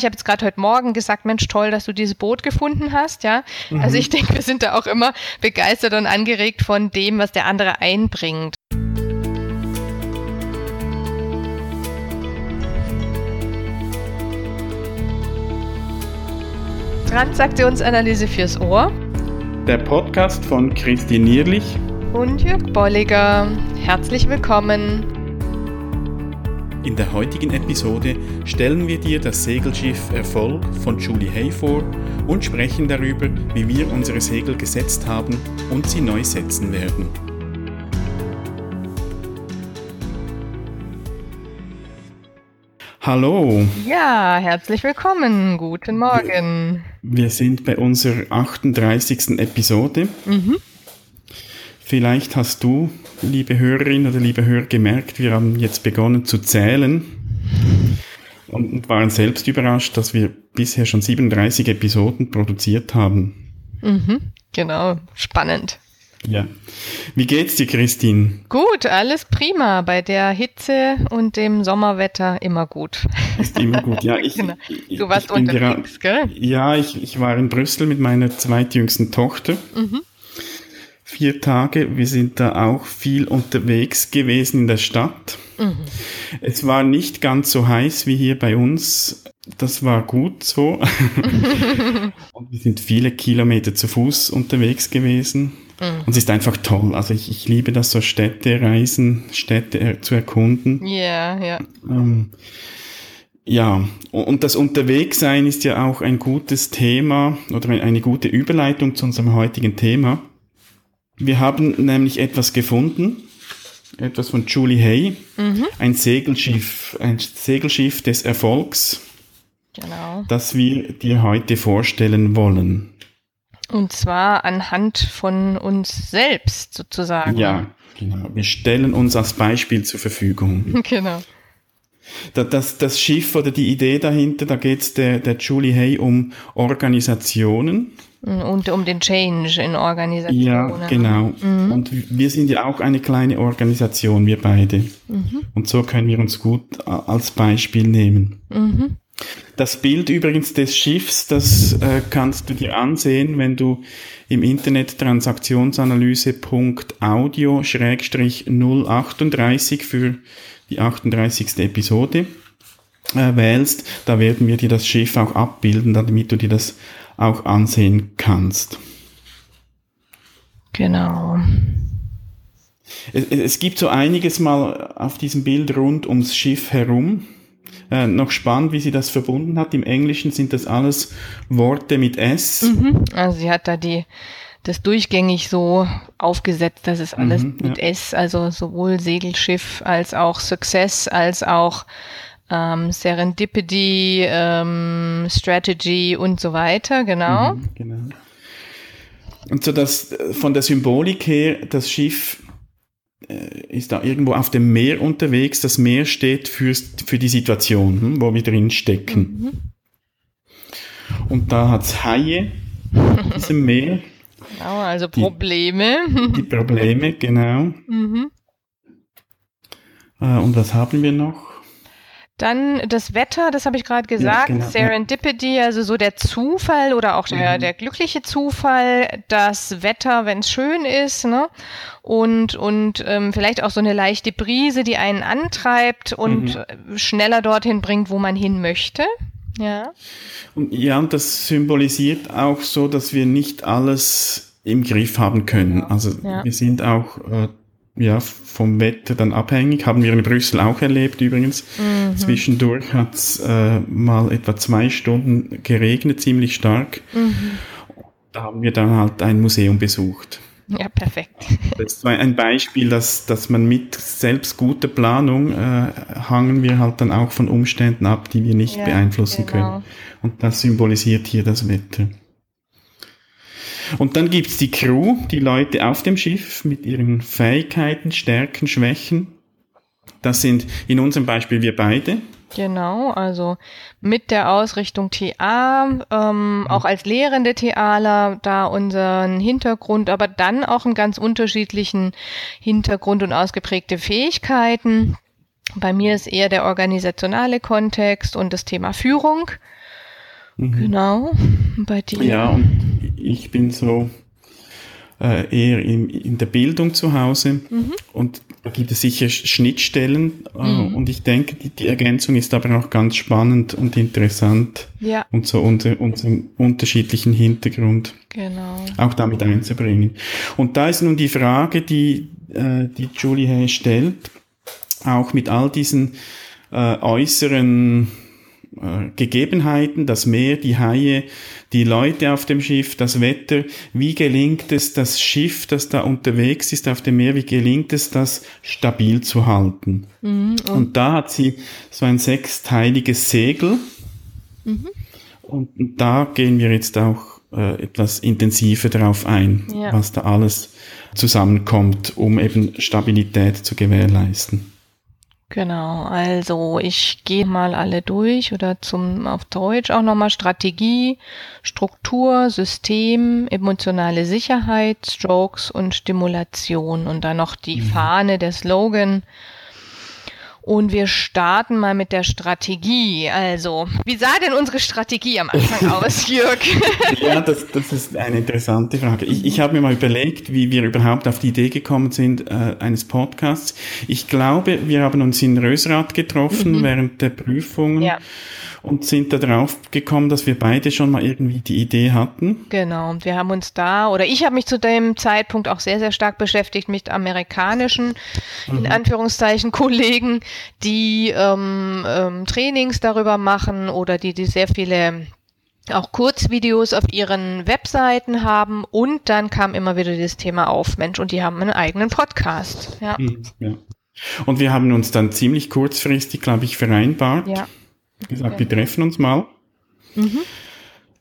Ich habe jetzt gerade heute Morgen gesagt, Mensch, toll, dass du dieses Boot gefunden hast, ja. Mhm. Also ich denke, wir sind da auch immer begeistert und angeregt von dem, was der andere einbringt. Transaktionsanalyse fürs Ohr. Der Podcast von Christine Nierlich und Jörg Bolliger. Herzlich willkommen. In der heutigen Episode stellen wir dir das Segelschiff Erfolg von Julie Hay vor und sprechen darüber, wie wir unsere Segel gesetzt haben und sie neu setzen werden. Hallo. Ja, herzlich willkommen. Guten Morgen. Wir sind bei unserer 38. Episode. Mhm. Vielleicht hast du, liebe Hörerin oder liebe Hörer, gemerkt, wir haben jetzt begonnen zu zählen und waren selbst überrascht, dass wir bisher schon 37 Episoden produziert haben. Mhm, genau, spannend. Ja. Wie geht's dir, Christine? Gut, alles prima. Bei der Hitze und dem Sommerwetter immer gut. Ist immer gut, ja. Ich, genau. Du warst unterwegs, gell? Ja, ich, ich war in Brüssel mit meiner zweitjüngsten Tochter. Mhm vier Tage. Wir sind da auch viel unterwegs gewesen in der Stadt. Mhm. Es war nicht ganz so heiß wie hier bei uns. Das war gut so. und wir sind viele Kilometer zu Fuß unterwegs gewesen. Mhm. Und es ist einfach toll. Also ich, ich liebe das so Städte reisen, Städte zu erkunden. Ja, yeah, ja. Yeah. Ähm, ja, und das Unterwegssein ist ja auch ein gutes Thema oder eine gute Überleitung zu unserem heutigen Thema. Wir haben nämlich etwas gefunden, etwas von Julie Hay, mhm. ein Segelschiff, ein Segelschiff des Erfolgs, genau. das wir dir heute vorstellen wollen. Und zwar anhand von uns selbst sozusagen. Ja, genau. Wir stellen uns als Beispiel zur Verfügung. Genau. Das, das Schiff oder die Idee dahinter, da geht es der, der Julie Hay um Organisationen. Und um den Change in Organisationen. Ja, genau. Mhm. Und wir sind ja auch eine kleine Organisation, wir beide. Mhm. Und so können wir uns gut als Beispiel nehmen. Mhm. Das Bild übrigens des Schiffs, das äh, kannst du dir ansehen, wenn du im Internet transaktionsanalyse.audio-038 für die 38. Episode äh, wählst. Da werden wir dir das Schiff auch abbilden, damit du dir das auch ansehen kannst. Genau. Es, es gibt so einiges mal auf diesem Bild rund ums Schiff herum. Äh, noch spannend, wie sie das verbunden hat. Im Englischen sind das alles Worte mit S. Mhm. Also sie hat da die das durchgängig so aufgesetzt, dass es alles mhm, mit ja. S, also sowohl Segelschiff als auch Success als auch ähm, Serendipity, ähm, Strategy und so weiter, genau. Mhm, genau. Und so dass von der Symbolik her, das Schiff äh, ist da irgendwo auf dem Meer unterwegs. Das Meer steht für, für die Situation, hm, wo wir drin stecken. Mhm. Und da hat es Haie in diesem Meer. Genau, also Probleme. Die, die Probleme, genau. Mhm. Äh, und was haben wir noch? Dann das Wetter, das habe ich gerade gesagt, ja, genau, Serendipity, ja. also so der Zufall oder auch der, mhm. der glückliche Zufall, das Wetter, wenn es schön ist, ne? Und, und ähm, vielleicht auch so eine leichte Brise, die einen antreibt und mhm. schneller dorthin bringt, wo man hin möchte. Ja. Und ja, und das symbolisiert auch so, dass wir nicht alles im Griff haben können. Also ja. wir sind auch äh, ja, vom Wetter dann abhängig. Haben wir in Brüssel auch erlebt übrigens. Mhm. Zwischendurch hat es äh, mal etwa zwei Stunden geregnet, ziemlich stark. Mhm. Da haben wir dann halt ein Museum besucht. Ja, perfekt. Das war ein Beispiel, dass, dass man mit selbst guter Planung äh, hangen wir halt dann auch von Umständen ab, die wir nicht ja, beeinflussen genau. können. Und das symbolisiert hier das Wetter. Und dann gibt's die Crew, die Leute auf dem Schiff mit ihren Fähigkeiten, Stärken, Schwächen. Das sind in unserem Beispiel wir beide. Genau, also mit der Ausrichtung TA, ähm, auch als lehrende TAler da unseren Hintergrund, aber dann auch einen ganz unterschiedlichen Hintergrund und ausgeprägte Fähigkeiten. Bei mir ist eher der organisationale Kontext und das Thema Führung. Mhm. Genau, bei dir. Ja, und ich bin so äh, eher in, in der Bildung zu Hause mhm. und da gibt es sicher Schnittstellen äh, mhm. und ich denke, die, die, Ergänzung ist aber auch ganz spannend und interessant ja. und so unter unserem unterschiedlichen Hintergrund genau. auch damit einzubringen. Und da ist nun die Frage, die, äh, die Julie Hay stellt, auch mit all diesen äh, äußeren äh, Gegebenheiten, das Meer, die Haie, die Leute auf dem Schiff, das Wetter. Wie gelingt es, das Schiff, das da unterwegs ist auf dem Meer, wie gelingt es, das stabil zu halten? Mhm, und, und, da hat sie so ein sechsteiliges Segel. Mhm. Und, da gehen wir jetzt auch äh, etwas intensiver darauf ein, ja. was da alles zusammenkommt, um eben Stabilität zu gewährleisten. Genau, also ich gehe mal alle durch oder zum auf Deutsch auch nochmal Strategie, Struktur, System, emotionale Sicherheit, Strokes und Stimulation und dann noch die mhm. Fahne, der Slogan und wir starten mal mit der Strategie. Also, wie sah denn unsere Strategie am Anfang aus, Jörg? ja, das, das ist eine interessante Frage. Ich, ich habe mir mal überlegt, wie wir überhaupt auf die Idee gekommen sind äh, eines Podcasts. Ich glaube, wir haben uns in Rösrath getroffen mhm. während der Prüfungen. Ja und sind da drauf gekommen, dass wir beide schon mal irgendwie die Idee hatten. Genau, und wir haben uns da, oder ich habe mich zu dem Zeitpunkt auch sehr, sehr stark beschäftigt mit amerikanischen, mhm. in Anführungszeichen, Kollegen, die ähm, ähm, Trainings darüber machen oder die, die sehr viele auch Kurzvideos auf ihren Webseiten haben und dann kam immer wieder das Thema auf, Mensch, und die haben einen eigenen Podcast. Ja. Mhm, ja. Und wir haben uns dann ziemlich kurzfristig, glaube ich, vereinbart. Ja gesagt, wir treffen uns mal. Mhm.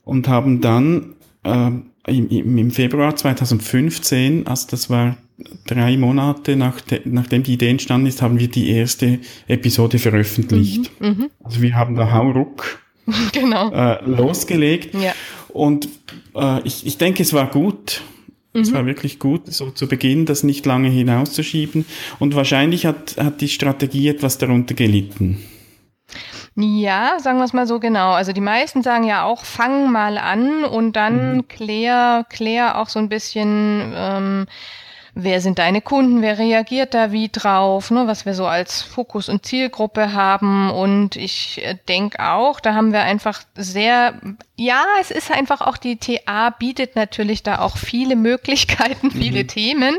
Und haben dann äh, im, im, Februar 2015, also das war drei Monate nach de, nachdem die Idee entstanden ist, haben wir die erste Episode veröffentlicht. Mhm. Mhm. Also wir haben da Hauruck genau. äh, losgelegt. Ja. Und äh, ich, ich denke, es war gut. Es mhm. war wirklich gut, so zu Beginn das nicht lange hinauszuschieben. Und wahrscheinlich hat, hat die Strategie etwas darunter gelitten. Ja, sagen wir es mal so genau. Also die meisten sagen ja auch, fang mal an und dann mhm. klär, klär auch so ein bisschen, ähm, wer sind deine Kunden, wer reagiert da wie drauf, ne, was wir so als Fokus und Zielgruppe haben. Und ich äh, denke auch, da haben wir einfach sehr, ja, es ist einfach auch die TA bietet natürlich da auch viele Möglichkeiten, viele mhm. Themen,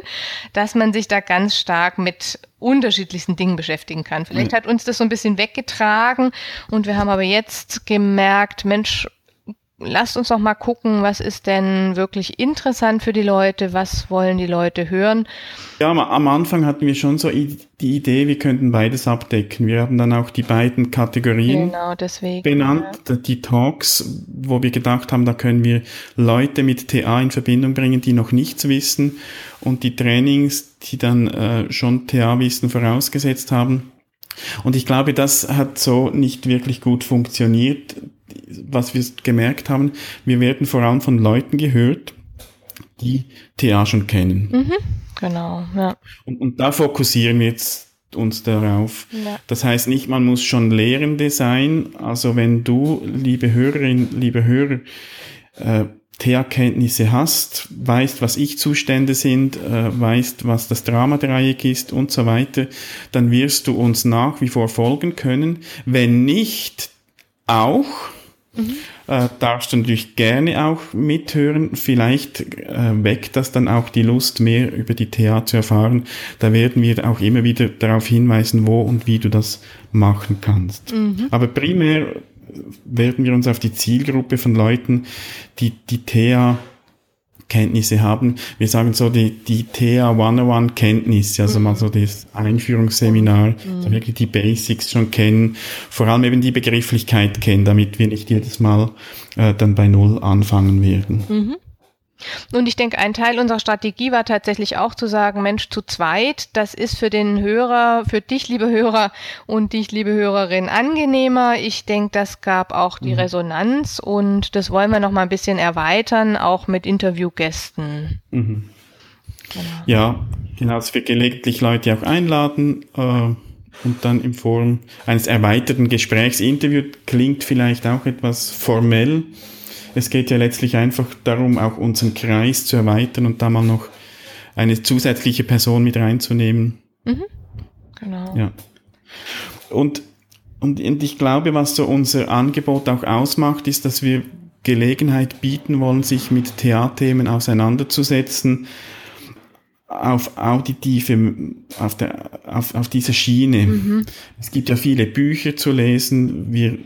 dass man sich da ganz stark mit unterschiedlichsten Dingen beschäftigen kann. Vielleicht mhm. hat uns das so ein bisschen weggetragen und wir haben aber jetzt gemerkt, Mensch, lasst uns doch mal gucken, was ist denn wirklich interessant für die Leute, was wollen die Leute hören. Ja, am Anfang hatten wir schon so die Idee, wir könnten beides abdecken. Wir haben dann auch die beiden Kategorien genau, deswegen, benannt, ja. die Talks, wo wir gedacht haben, da können wir Leute mit TA in Verbindung bringen, die noch nichts wissen und die Trainings, die dann äh, schon TA-Wissen vorausgesetzt haben. Und ich glaube, das hat so nicht wirklich gut funktioniert was wir gemerkt haben, wir werden vor allem von Leuten gehört, die TA schon kennen. Mhm, genau, ja. Und, und da fokussieren wir jetzt uns darauf. Ja. Das heißt nicht, man muss schon Lehrende sein. Also wenn du, liebe Hörerin, liebe Hörer, äh, TH-Kenntnisse hast, weißt, was Ich-Zustände sind, äh, weißt, was das Dramadreieck ist und so weiter, dann wirst du uns nach wie vor folgen können. Wenn nicht, auch, Mhm. Äh, darfst du natürlich gerne auch mithören. Vielleicht äh, weckt das dann auch die Lust, mehr über die TA zu erfahren. Da werden wir auch immer wieder darauf hinweisen, wo und wie du das machen kannst. Mhm. Aber primär werden wir uns auf die Zielgruppe von Leuten, die die TA Kenntnisse haben. Wir sagen so die, die TA 101 Kenntnisse, also mhm. mal so das Einführungsseminar, mhm. so wirklich die Basics schon kennen, vor allem eben die Begrifflichkeit kennen, damit wir nicht jedes Mal äh, dann bei Null anfangen werden. Mhm. Und ich denke, ein Teil unserer Strategie war tatsächlich auch zu sagen, Mensch, zu zweit, das ist für den Hörer, für dich, liebe Hörer und dich, liebe Hörerin, angenehmer. Ich denke, das gab auch die mhm. Resonanz und das wollen wir noch mal ein bisschen erweitern, auch mit Interviewgästen. Mhm. Genau. Ja, genau, dass wir gelegentlich Leute auch einladen, äh, und dann in Form eines erweiterten Gesprächs. Interview klingt vielleicht auch etwas formell. Es geht ja letztlich einfach darum, auch unseren Kreis zu erweitern und da mal noch eine zusätzliche Person mit reinzunehmen. Mhm. Genau. Ja. Und, und, und ich glaube, was so unser Angebot auch ausmacht, ist, dass wir Gelegenheit bieten wollen, sich mit Theaterthemen auseinanderzusetzen, auf auditive, auf, der, auf, auf dieser Schiene. Mhm. Es gibt ja viele Bücher zu lesen, wir,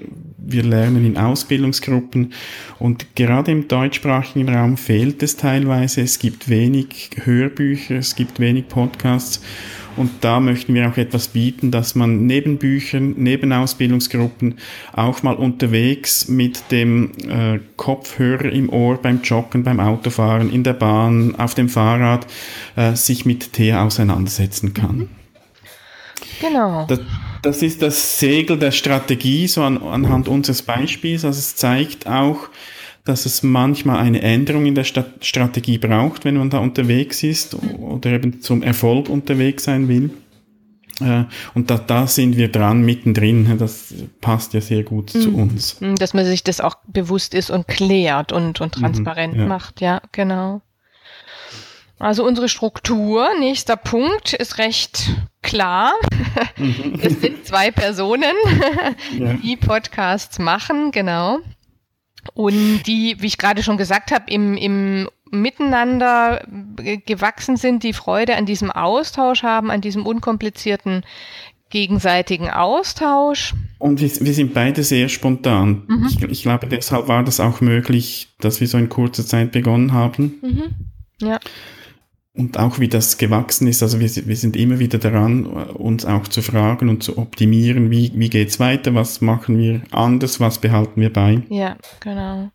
wir lernen in Ausbildungsgruppen und gerade im deutschsprachigen Raum fehlt es teilweise. Es gibt wenig Hörbücher, es gibt wenig Podcasts und da möchten wir auch etwas bieten, dass man neben Büchern, neben Ausbildungsgruppen auch mal unterwegs mit dem äh, Kopfhörer im Ohr beim Joggen, beim Autofahren, in der Bahn, auf dem Fahrrad äh, sich mit Tee auseinandersetzen kann. Mhm. Genau. Das, das, ist das Segel der Strategie, so an, anhand unseres Beispiels. Also es zeigt auch, dass es manchmal eine Änderung in der St Strategie braucht, wenn man da unterwegs ist oder eben zum Erfolg unterwegs sein will. Äh, und da, da sind wir dran, mittendrin. Das passt ja sehr gut mhm. zu uns. Mhm, dass man sich das auch bewusst ist und klärt und, und mhm, transparent mhm, ja. macht. Ja, genau. Also unsere Struktur, nächster Punkt, ist recht klar. Mhm. Es sind zwei Personen, ja. die Podcasts machen, genau. Und die, wie ich gerade schon gesagt habe, im, im Miteinander gewachsen sind, die Freude an diesem Austausch haben, an diesem unkomplizierten gegenseitigen Austausch. Und wir, wir sind beide sehr spontan. Mhm. Ich, ich, glaube, deshalb war das auch möglich, dass wir so in kurzer Zeit begonnen haben. Mhm. Ja und auch wie das gewachsen ist. Also wir, wir sind immer wieder daran, uns auch zu fragen und zu optimieren, wie, wie geht's weiter, was machen wir anders, was behalten wir bei. Ja, genau.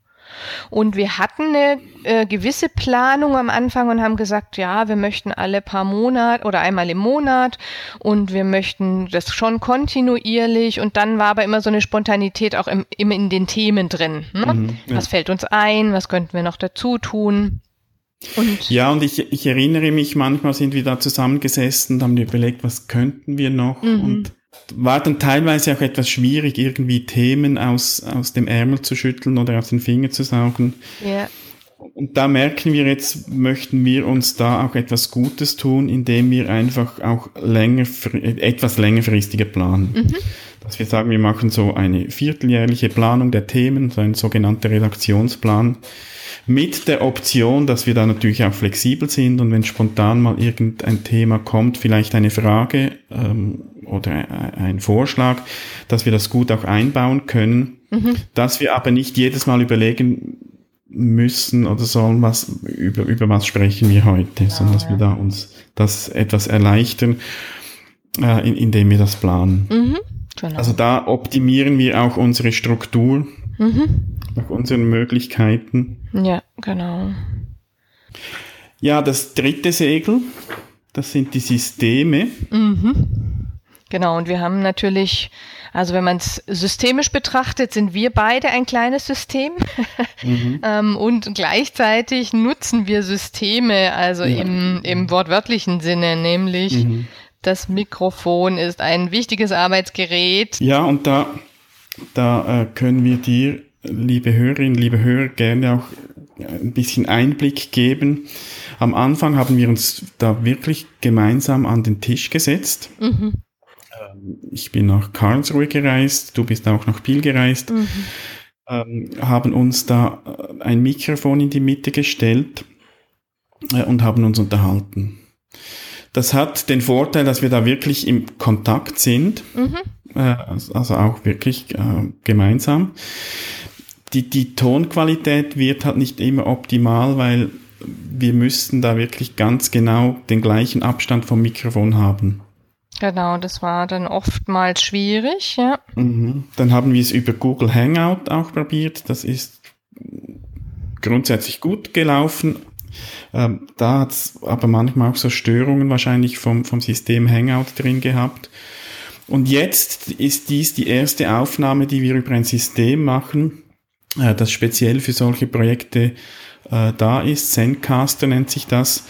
Und wir hatten eine äh, gewisse Planung am Anfang und haben gesagt, ja, wir möchten alle paar Monate oder einmal im Monat und wir möchten das schon kontinuierlich und dann war aber immer so eine Spontanität auch im, immer in den Themen drin. Ne? Mhm, ja. Was fällt uns ein? Was könnten wir noch dazu tun? Und ja, und ich, ich erinnere mich, manchmal sind wir da zusammengesessen und haben überlegt, was könnten wir noch? Mhm. Und war dann teilweise auch etwas schwierig, irgendwie Themen aus, aus dem Ärmel zu schütteln oder aus den Fingern zu saugen. Ja. Und da merken wir jetzt, möchten wir uns da auch etwas Gutes tun, indem wir einfach auch länger, etwas längerfristiger planen. Mhm. Dass wir sagen, wir machen so eine vierteljährliche Planung der Themen, so ein sogenannter Redaktionsplan mit der Option, dass wir da natürlich auch flexibel sind und wenn spontan mal irgendein Thema kommt, vielleicht eine Frage ähm, oder ein Vorschlag, dass wir das gut auch einbauen können, mhm. dass wir aber nicht jedes Mal überlegen müssen oder sollen, was über, über was sprechen wir heute, ja, sondern dass ja. wir da uns das etwas erleichtern, äh, in, indem wir das planen. Mhm, genau. Also da optimieren wir auch unsere Struktur. Mhm nach unseren Möglichkeiten. Ja, genau. Ja, das dritte Segel, das sind die Systeme. Mhm. Genau, und wir haben natürlich, also wenn man es systemisch betrachtet, sind wir beide ein kleines System mhm. ähm, und gleichzeitig nutzen wir Systeme, also ja. im, im wortwörtlichen Sinne, nämlich mhm. das Mikrofon ist ein wichtiges Arbeitsgerät. Ja, und da, da äh, können wir dir liebe Hörerinnen, liebe Hörer, gerne auch ein bisschen Einblick geben. Am Anfang haben wir uns da wirklich gemeinsam an den Tisch gesetzt. Mhm. Ich bin nach Karlsruhe gereist, du bist auch nach Biel gereist, mhm. ähm, haben uns da äh, ein Mikrofon in die Mitte gestellt äh, und haben uns unterhalten. Das hat den Vorteil, dass wir da wirklich im Kontakt sind, mhm. äh, also auch wirklich äh, gemeinsam die, die Tonqualität wird halt nicht immer optimal, weil wir müssten da wirklich ganz genau den gleichen Abstand vom Mikrofon haben. Genau, das war dann oftmals schwierig, ja. Mhm. Dann haben wir es über Google Hangout auch probiert. Das ist grundsätzlich gut gelaufen. Ähm, da hat es aber manchmal auch so Störungen wahrscheinlich vom, vom System Hangout drin gehabt. Und jetzt ist dies die erste Aufnahme, die wir über ein System machen, äh, das speziell für solche Projekte äh, da ist. Zencaster nennt sich das.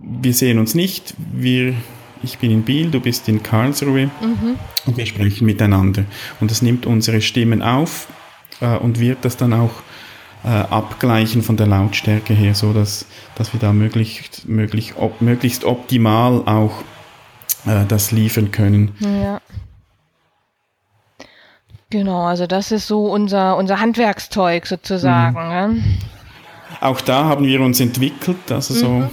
Wir sehen uns nicht, wir ich bin in Biel, du bist in Karlsruhe mhm. und wir sprechen miteinander. Und das nimmt unsere Stimmen auf äh, und wird das dann auch äh, abgleichen von der Lautstärke her, so dass, dass wir da möglichst, möglichst, op, möglichst optimal auch äh, das liefern können. Ja. Genau, also das ist so unser, unser Handwerkszeug sozusagen. Mhm. Ne? Auch da haben wir uns entwickelt, also so mhm.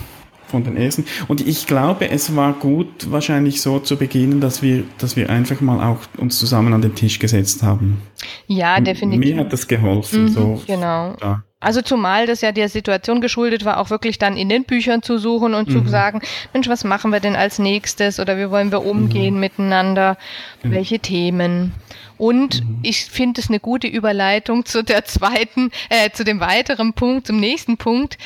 Von den ersten. Und ich glaube, es war gut wahrscheinlich so zu beginnen, dass wir, dass wir einfach mal auch uns zusammen an den Tisch gesetzt haben. Ja, definitiv. Mir hat das geholfen. Mhm, so, genau. Da. Also zumal das ja der Situation geschuldet war, auch wirklich dann in den Büchern zu suchen und mhm. zu sagen, Mensch, was machen wir denn als nächstes oder wie wollen wir umgehen mhm. miteinander, mhm. welche Themen. Und mhm. ich finde es eine gute Überleitung zu der zweiten, äh, zu dem weiteren Punkt, zum nächsten Punkt,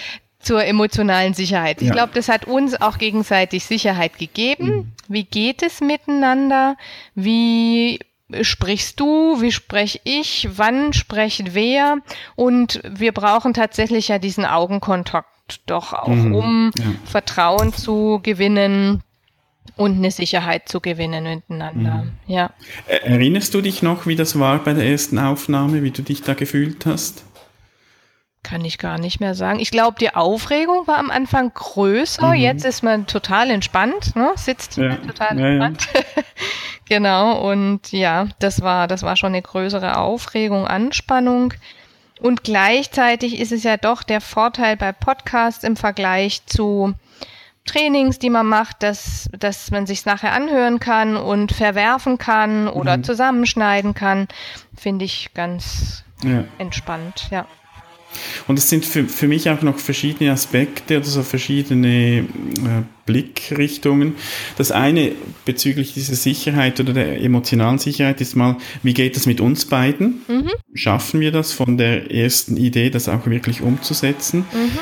zur emotionalen Sicherheit. Ich ja. glaube, das hat uns auch gegenseitig Sicherheit gegeben. Mhm. Wie geht es miteinander? Wie sprichst du, wie spreche ich, wann spricht wer? Und wir brauchen tatsächlich ja diesen Augenkontakt doch auch, mhm. um ja. Vertrauen zu gewinnen und eine Sicherheit zu gewinnen miteinander. Mhm. Ja. Erinnerst du dich noch, wie das war bei der ersten Aufnahme, wie du dich da gefühlt hast? Kann ich gar nicht mehr sagen. Ich glaube, die Aufregung war am Anfang größer. Mhm. Jetzt ist man total entspannt, ne? sitzt ja. total ja, entspannt. Ja. genau. Und ja, das war, das war schon eine größere Aufregung, Anspannung. Und gleichzeitig ist es ja doch der Vorteil bei Podcasts im Vergleich zu Trainings, die man macht, dass, dass man sich nachher anhören kann und verwerfen kann oder mhm. zusammenschneiden kann, finde ich ganz ja. entspannt, ja. Und es sind für, für mich auch noch verschiedene Aspekte oder so verschiedene äh, Blickrichtungen. Das eine bezüglich dieser Sicherheit oder der emotionalen Sicherheit ist mal, wie geht es mit uns beiden? Mhm. Schaffen wir das von der ersten Idee, das auch wirklich umzusetzen? Mhm.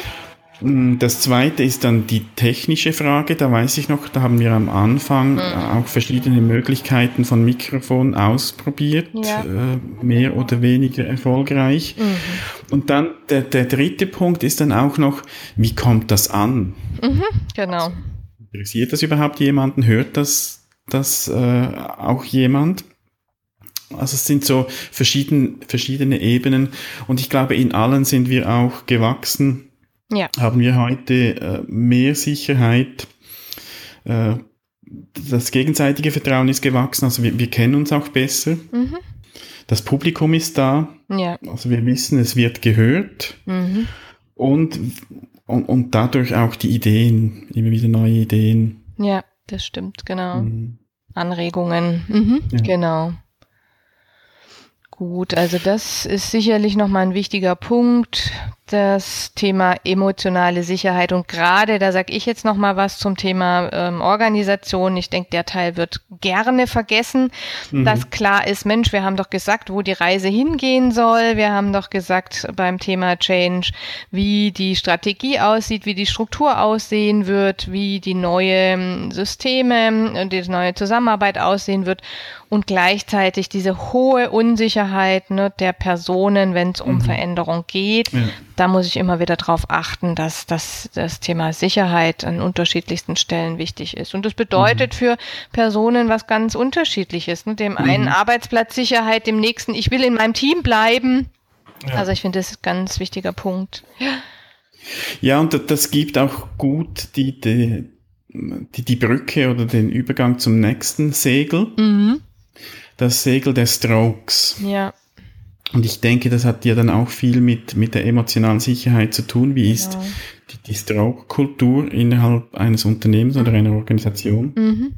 Mm, das zweite ist dann die technische Frage. Da weiß ich noch, da haben wir am Anfang mhm. auch verschiedene Möglichkeiten von Mikrofon ausprobiert, ja. äh, mehr oder weniger erfolgreich. Mhm. Und dann der, der dritte Punkt ist dann auch noch, wie kommt das an? Mhm, genau. Also, interessiert das überhaupt jemanden? Hört das, das äh, auch jemand? Also es sind so verschieden, verschiedene Ebenen und ich glaube, in allen sind wir auch gewachsen ja. haben wir heute äh, mehr Sicherheit. Äh, das gegenseitige Vertrauen ist gewachsen, also wir, wir kennen uns auch besser. Mhm. Das Publikum ist da. Ja. Also wir wissen, es wird gehört. Mhm. Und, und, und dadurch auch die Ideen, immer wieder neue Ideen. Ja, das stimmt, genau. Mhm. Anregungen, mhm, ja. genau. Gut, also das ist sicherlich nochmal ein wichtiger Punkt das Thema emotionale Sicherheit und gerade, da sage ich jetzt noch mal was zum Thema ähm, Organisation. Ich denke, der Teil wird gerne vergessen, mhm. dass klar ist, Mensch, wir haben doch gesagt, wo die Reise hingehen soll. Wir haben doch gesagt beim Thema Change, wie die Strategie aussieht, wie die Struktur aussehen wird, wie die neue Systeme und die neue Zusammenarbeit aussehen wird und gleichzeitig diese hohe Unsicherheit ne, der Personen, wenn es um mhm. Veränderung geht. Ja da muss ich immer wieder darauf achten, dass, dass das Thema Sicherheit an unterschiedlichsten Stellen wichtig ist. Und das bedeutet mhm. für Personen was ganz unterschiedliches. Ne? Dem mhm. einen Arbeitsplatzsicherheit, dem nächsten, ich will in meinem Team bleiben. Ja. Also ich finde, das ist ein ganz wichtiger Punkt. Ja, ja und das gibt auch gut die, die, die, die Brücke oder den Übergang zum nächsten Segel. Mhm. Das Segel der Strokes. Ja. Und ich denke, das hat ja dann auch viel mit, mit der emotionalen Sicherheit zu tun. Wie ist genau. die, die Stroke-Kultur innerhalb eines Unternehmens oder einer Organisation? Mhm.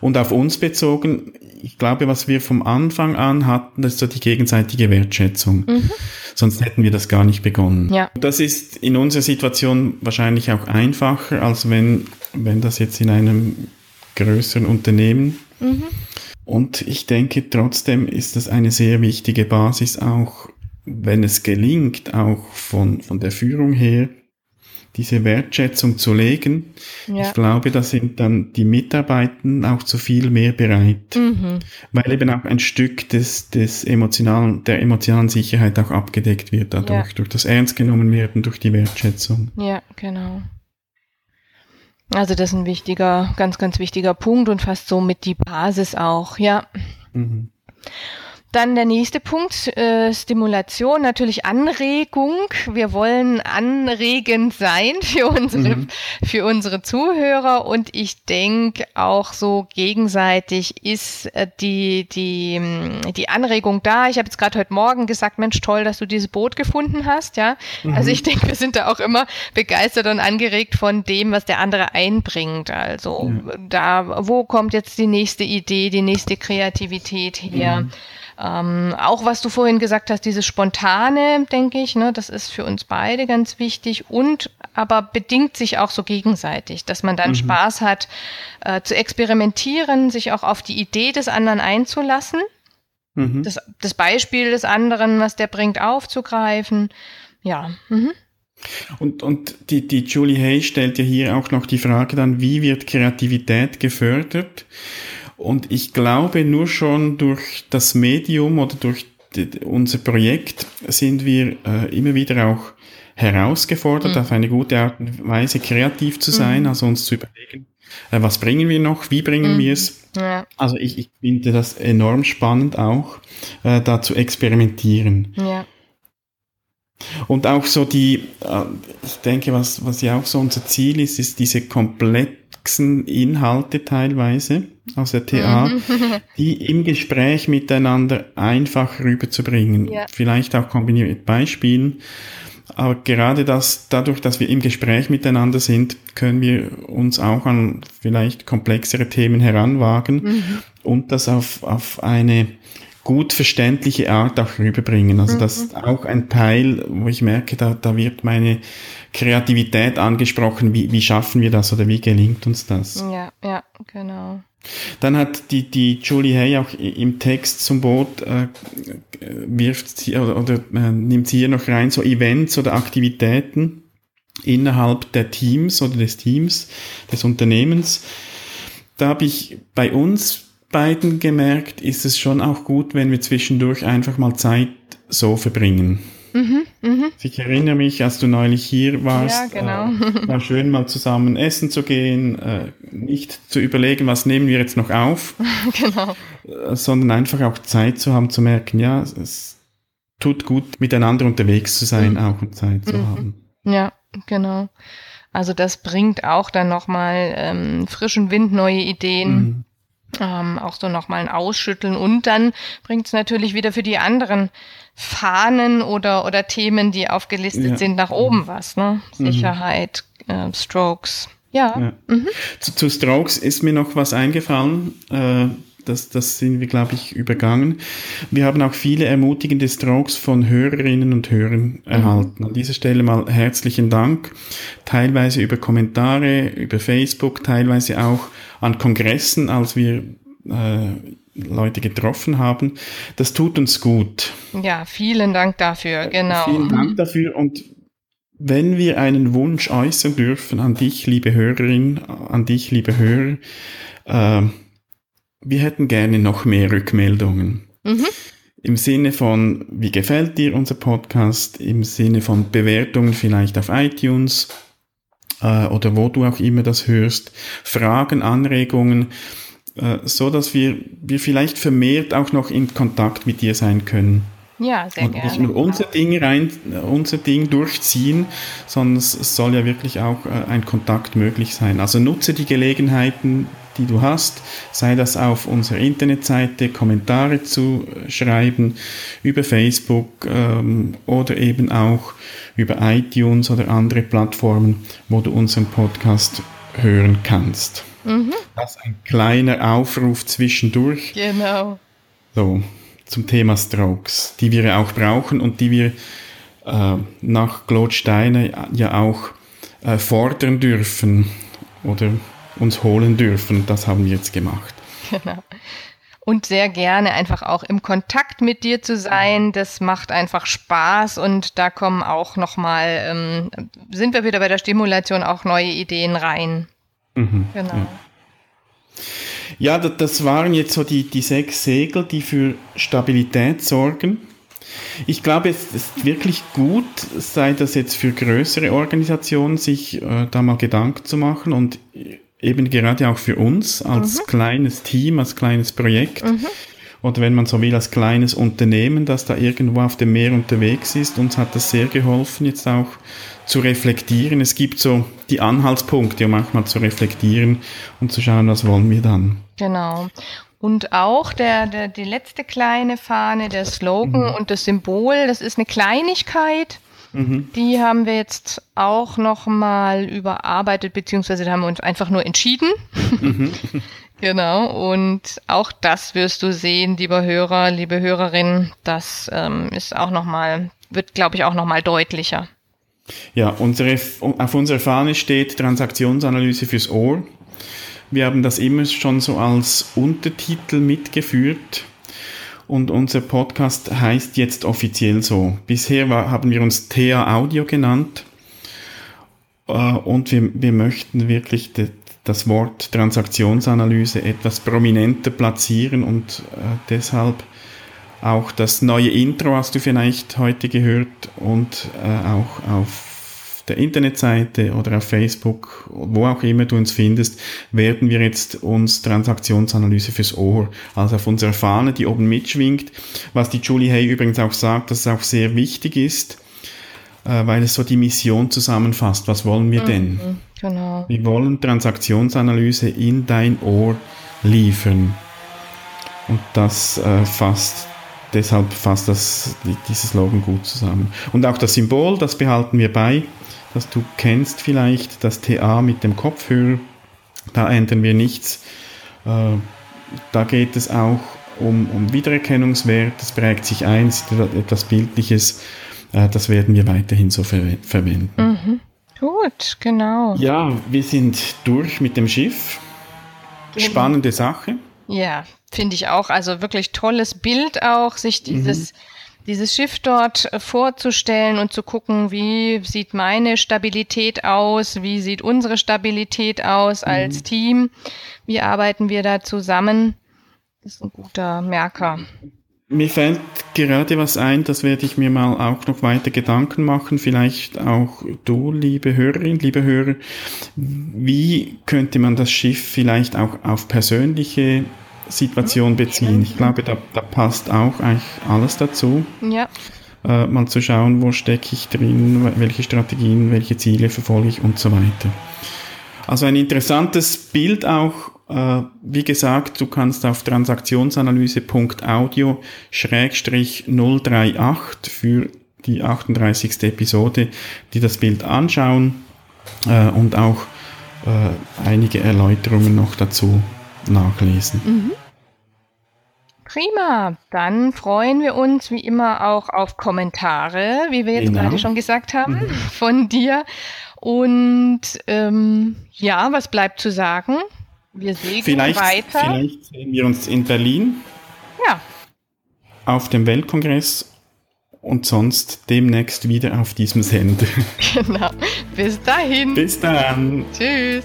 Und auf uns bezogen, ich glaube, was wir vom Anfang an hatten, das ist so die gegenseitige Wertschätzung. Mhm. Sonst hätten wir das gar nicht begonnen. Ja. Das ist in unserer Situation wahrscheinlich auch einfacher, als wenn, wenn das jetzt in einem größeren Unternehmen mhm. Und ich denke, trotzdem ist das eine sehr wichtige Basis, auch wenn es gelingt, auch von, von der Führung her, diese Wertschätzung zu legen. Ja. Ich glaube, da sind dann die Mitarbeitenden auch zu viel mehr bereit, mhm. weil eben auch ein Stück des, des emotionalen, der emotionalen Sicherheit auch abgedeckt wird dadurch, ja. durch das Ernst genommen werden, durch die Wertschätzung. Ja, genau. Also das ist ein wichtiger, ganz, ganz wichtiger Punkt und fast so mit die Basis auch, ja. Mhm. Dann der nächste Punkt, äh, Stimulation, natürlich Anregung. Wir wollen anregend sein für unsere, mhm. für unsere Zuhörer und ich denke auch so gegenseitig ist äh, die, die, mm, die Anregung da. Ich habe jetzt gerade heute Morgen gesagt, Mensch, toll, dass du dieses Boot gefunden hast, ja. Mhm. Also ich denke, wir sind da auch immer begeistert und angeregt von dem, was der andere einbringt. Also ja. da, wo kommt jetzt die nächste Idee, die nächste Kreativität her? Ähm, auch was du vorhin gesagt hast, dieses Spontane, denke ich, ne, das ist für uns beide ganz wichtig und aber bedingt sich auch so gegenseitig, dass man dann mhm. Spaß hat, äh, zu experimentieren, sich auch auf die Idee des anderen einzulassen, mhm. das, das Beispiel des anderen, was der bringt, aufzugreifen. Ja. Mhm. Und, und die, die Julie Hay stellt ja hier auch noch die Frage dann, wie wird Kreativität gefördert? Und ich glaube, nur schon durch das Medium oder durch die, unser Projekt sind wir äh, immer wieder auch herausgefordert, mhm. auf eine gute Art und Weise kreativ zu sein, mhm. also uns zu überlegen, äh, was bringen wir noch, wie bringen mhm. wir es. Ja. Also ich, ich finde das enorm spannend auch, äh, da zu experimentieren. Ja. Und auch so die, äh, ich denke, was, was ja auch so unser Ziel ist, ist diese komplexen Inhalte teilweise aus der TA, mhm. die im Gespräch miteinander einfach rüberzubringen. Ja. Vielleicht auch kombiniert mit Beispielen. Aber gerade das, dadurch, dass wir im Gespräch miteinander sind, können wir uns auch an vielleicht komplexere Themen heranwagen mhm. und das auf, auf eine gut verständliche Art auch rüberbringen. Also das ist auch ein Teil, wo ich merke, da, da wird meine Kreativität angesprochen. Wie, wie schaffen wir das oder wie gelingt uns das? Ja, ja, genau. Dann hat die, die Julie Hay auch im Text zum Boot, äh, wirft sie oder, oder äh, nimmt sie hier noch rein, so Events oder Aktivitäten innerhalb der Teams oder des Teams, des Unternehmens. Da habe ich bei uns beiden gemerkt, ist es schon auch gut, wenn wir zwischendurch einfach mal Zeit so verbringen. Mhm, mh. Ich erinnere mich, als du neulich hier warst, ja, genau. äh, war schön mal zusammen essen zu gehen, äh, nicht zu überlegen, was nehmen wir jetzt noch auf, genau. äh, sondern einfach auch Zeit zu haben, zu merken, ja, es tut gut, miteinander unterwegs zu sein, mhm. auch und Zeit zu mhm. haben. Ja, genau. Also das bringt auch dann nochmal ähm, frischen Wind, neue Ideen. Mhm. Ähm, auch so nochmal ein Ausschütteln und dann bringt es natürlich wieder für die anderen Fahnen oder, oder Themen, die aufgelistet ja. sind, nach oben was. Ne? Mhm. Sicherheit, äh, Strokes. Ja. ja. Mhm. Zu, zu, Strokes ist mir noch was eingefallen. Äh, das, das sind wir, glaube ich, übergangen. Wir haben auch viele ermutigende Strokes von Hörerinnen und Hörern mhm. erhalten. An dieser Stelle mal herzlichen Dank. Teilweise über Kommentare, über Facebook, teilweise auch an Kongressen, als wir äh, Leute getroffen haben. Das tut uns gut. Ja, vielen Dank dafür, genau. Vielen Dank dafür und wenn wir einen Wunsch äußern dürfen an dich, liebe Hörerin, an dich, liebe Hörer, äh, wir hätten gerne noch mehr Rückmeldungen. Mhm. Im Sinne von, wie gefällt dir unser Podcast? Im Sinne von Bewertungen vielleicht auf iTunes äh, oder wo du auch immer das hörst. Fragen, Anregungen, äh, so dass wir, wir vielleicht vermehrt auch noch in Kontakt mit dir sein können. Ja, sehr und gerne. Nicht nur unser Ding rein, unser Ding durchziehen, sondern es soll ja wirklich auch äh, ein Kontakt möglich sein. Also nutze die Gelegenheiten, die du hast, sei das auf unserer Internetseite Kommentare zu schreiben, über Facebook ähm, oder eben auch über iTunes oder andere Plattformen, wo du unseren Podcast hören kannst. Mhm. Das ist ein kleiner Aufruf zwischendurch. Genau. So, zum Thema Strokes, die wir auch brauchen und die wir äh, nach Claude Steiner ja auch äh, fordern dürfen oder uns holen dürfen. Das haben wir jetzt gemacht. Genau. Und sehr gerne einfach auch im Kontakt mit dir zu sein. Das macht einfach Spaß und da kommen auch nochmal, ähm, sind wir wieder bei der Stimulation, auch neue Ideen rein. Mhm, genau. Ja. Ja, das waren jetzt so die, die sechs Segel, die für Stabilität sorgen. Ich glaube, es ist wirklich gut, sei das jetzt für größere Organisationen, sich äh, da mal Gedanken zu machen und eben gerade auch für uns als mhm. kleines Team, als kleines Projekt. Mhm. Oder wenn man so will, als kleines Unternehmen, das da irgendwo auf dem Meer unterwegs ist. Uns hat das sehr geholfen, jetzt auch zu reflektieren. Es gibt so die Anhaltspunkte, um manchmal zu reflektieren und zu schauen, was wollen wir dann. Genau. Und auch der, der, die letzte kleine Fahne, der Slogan mhm. und das Symbol, das ist eine Kleinigkeit. Mhm. Die haben wir jetzt auch nochmal überarbeitet, beziehungsweise haben wir uns einfach nur entschieden. Mhm. genau, und auch das wirst du sehen, lieber Hörer, liebe Hörerin, das ähm, ist auch nochmal, wird, glaube ich, auch nochmal deutlicher. Ja, unsere, auf unserer Fahne steht Transaktionsanalyse fürs Ohr. Wir haben das immer schon so als Untertitel mitgeführt und unser Podcast heißt jetzt offiziell so. Bisher war, haben wir uns TA Audio genannt äh, und wir, wir möchten wirklich de, das Wort Transaktionsanalyse etwas prominenter platzieren und äh, deshalb auch das neue Intro hast du vielleicht heute gehört und äh, auch auf der Internetseite oder auf Facebook, wo auch immer du uns findest, werden wir jetzt uns Transaktionsanalyse fürs Ohr, also auf unserer Fahne, die oben mitschwingt, was die Julie Hay übrigens auch sagt, dass es auch sehr wichtig ist, äh, weil es so die Mission zusammenfasst. Was wollen wir denn? Mhm, genau. Wir wollen Transaktionsanalyse in dein Ohr liefern. Und das äh, fasst deshalb fasst das, dieses Slogan gut zusammen. Und auch das Symbol, das behalten wir bei das du kennst vielleicht, das TA mit dem Kopfhörer. Da ändern wir nichts. Äh, da geht es auch um, um Wiedererkennungswert, das prägt sich ein, ist etwas Bildliches. Äh, das werden wir weiterhin so ver verwenden. Mhm. Gut, genau. Ja, wir sind durch mit dem Schiff. Spannende Sache. Ja, finde ich auch. Also wirklich tolles Bild auch, sich dieses. Mhm dieses Schiff dort äh, vorzustellen und zu gucken, wie sieht meine Stabilität aus, wie sieht unsere Stabilität aus als mhm. Team, wie arbeiten wir da zusammen. Das ist ein guter Merker. Mir fällt gerade was ein, das werde ich mir mal auch noch weiter Gedanken machen, vielleicht auch du, liebe Hörerin, liebe Hörer, wie könnte man das Schiff vielleicht auch auf persönliche Situation beziehen. Ich glaube, da, da passt auch eigentlich alles dazu. Ja. Äh, mal zu schauen, wo stecke ich drin, welche Strategien, welche Ziele verfolge ich und so weiter. Also ein interessantes Bild auch, äh, wie gesagt, du kannst auf transaktionsanalyse.audio 038 für die 38. Episode, die das Bild anschauen äh, und auch äh, einige Erläuterungen noch dazu nachlesen. Mhm. Prima, dann freuen wir uns wie immer auch auf Kommentare, wie wir jetzt genau. gerade schon gesagt haben, mhm. von dir. Und ähm, ja, was bleibt zu sagen? Wir sehen vielleicht, weiter. Vielleicht sehen wir uns in Berlin. Ja. Auf dem Weltkongress und sonst demnächst wieder auf diesem Sender. Genau. Bis dahin. Bis dann. Tschüss.